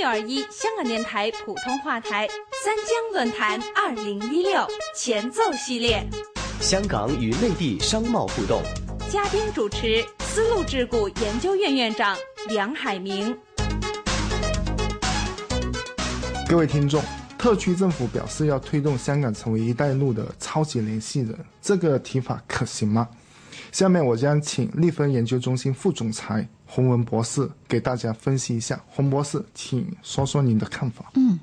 六二一香港电台普通话台三江论坛二零一六前奏系列，香港与内地商贸互动，嘉宾主持丝路智库研究院院长梁海明。各位听众，特区政府表示要推动香港成为“一带一路”的超级联系人，这个提法可行吗？下面我将请立分研究中心副总裁。洪文博士给大家分析一下，洪博士，请说说您的看法。嗯，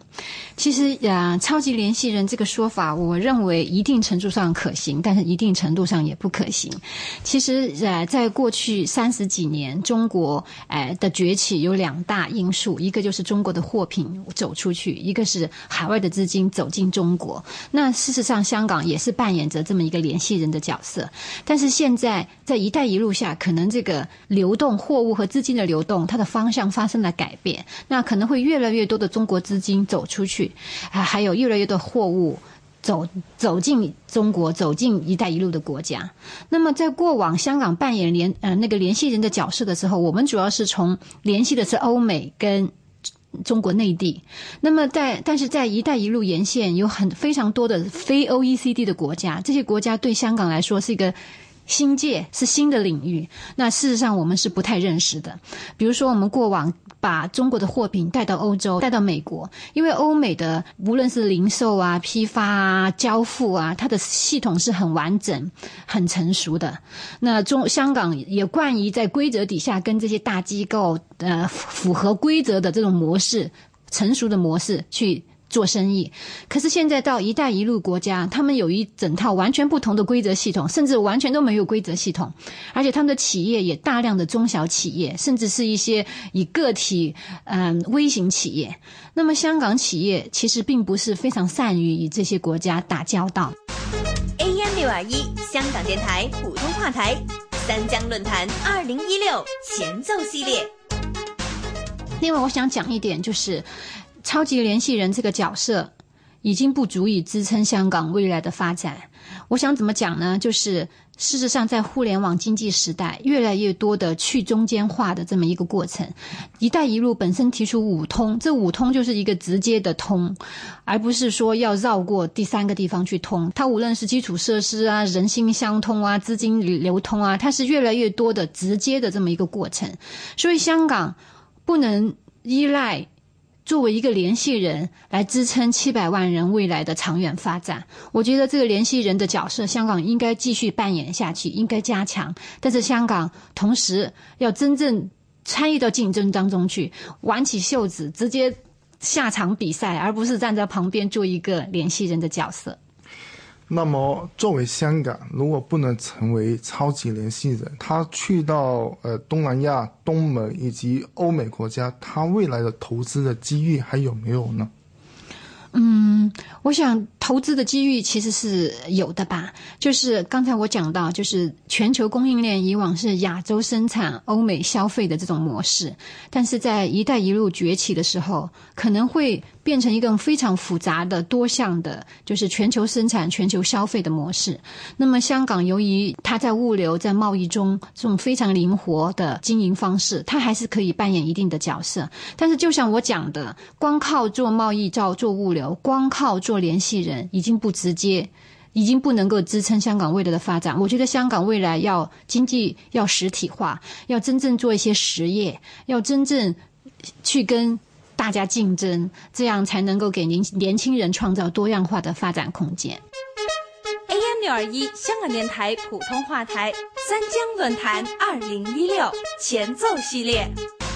其实呀，超级联系人这个说法，我认为一定程度上可行，但是一定程度上也不可行。其实呃，在过去三十几年，中国哎的崛起有两大因素，一个就是中国的货品走出去，一个是海外的资金走进中国。那事实上，香港也是扮演着这么一个联系人的角色。但是现在在一带一路下，可能这个流动货物。和资金的流动，它的方向发生了改变，那可能会越来越多的中国资金走出去，啊，还有越来越多货物走走进中国，走进“一带一路”的国家。那么，在过往香港扮演联呃那个联系人的角色的时候，我们主要是从联系的是欧美跟中国内地。那么，在但是在“一带一路”沿线有很非常多的非 OECD 的国家，这些国家对香港来说是一个。新界是新的领域，那事实上我们是不太认识的。比如说，我们过往把中国的货品带到欧洲、带到美国，因为欧美的无论是零售啊、批发啊、交付啊，它的系统是很完整、很成熟的。那中香港也惯于在规则底下跟这些大机构呃符合规则的这种模式、成熟的模式去。做生意，可是现在到“一带一路”国家，他们有一整套完全不同的规则系统，甚至完全都没有规则系统，而且他们的企业也大量的中小企业，甚至是一些以个体嗯微型企业。那么香港企业其实并不是非常善于与这些国家打交道。AM 六二一香港电台普通话台三江论坛二零一六前奏系列。另外，我想讲一点就是。超级联系人这个角色已经不足以支撑香港未来的发展。我想怎么讲呢？就是事实上，在互联网经济时代，越来越多的去中间化的这么一个过程。“一带一路”本身提出五通，这五通就是一个直接的通，而不是说要绕过第三个地方去通。它无论是基础设施啊、人心相通啊、资金流通啊，它是越来越多的直接的这么一个过程。所以，香港不能依赖。作为一个联系人来支撑七百万人未来的长远发展，我觉得这个联系人的角色，香港应该继续扮演下去，应该加强。但是香港同时要真正参与到竞争当中去，挽起袖子直接下场比赛，而不是站在旁边做一个联系人的角色。那么，作为香港，如果不能成为超级联系人，他去到呃东南亚、东盟以及欧美国家，他未来的投资的机遇还有没有呢？嗯，我想投资的机遇其实是有的吧。就是刚才我讲到，就是全球供应链以往是亚洲生产、欧美消费的这种模式，但是在“一带一路”崛起的时候，可能会变成一个非常复杂的、多项的，就是全球生产、全球消费的模式。那么，香港由于它在物流、在贸易中这种非常灵活的经营方式，它还是可以扮演一定的角色。但是，就像我讲的，光靠做贸易、照做物流。光靠做联系人已经不直接，已经不能够支撑香港未来的发展。我觉得香港未来要经济要实体化，要真正做一些实业，要真正去跟大家竞争，这样才能够给年年轻人创造多样化的发展空间。AM 六二一香港电台普通话台三江论坛二零一六前奏系列，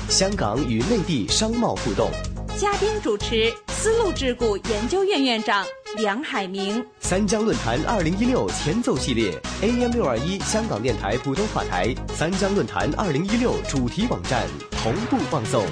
香港与内地商贸互动。嘉宾主持：丝路智库研究院院长梁海明。三江论坛二零一六前奏系列，AM 六二一香港电台普通话台三江论坛二零一六主题网站同步放送。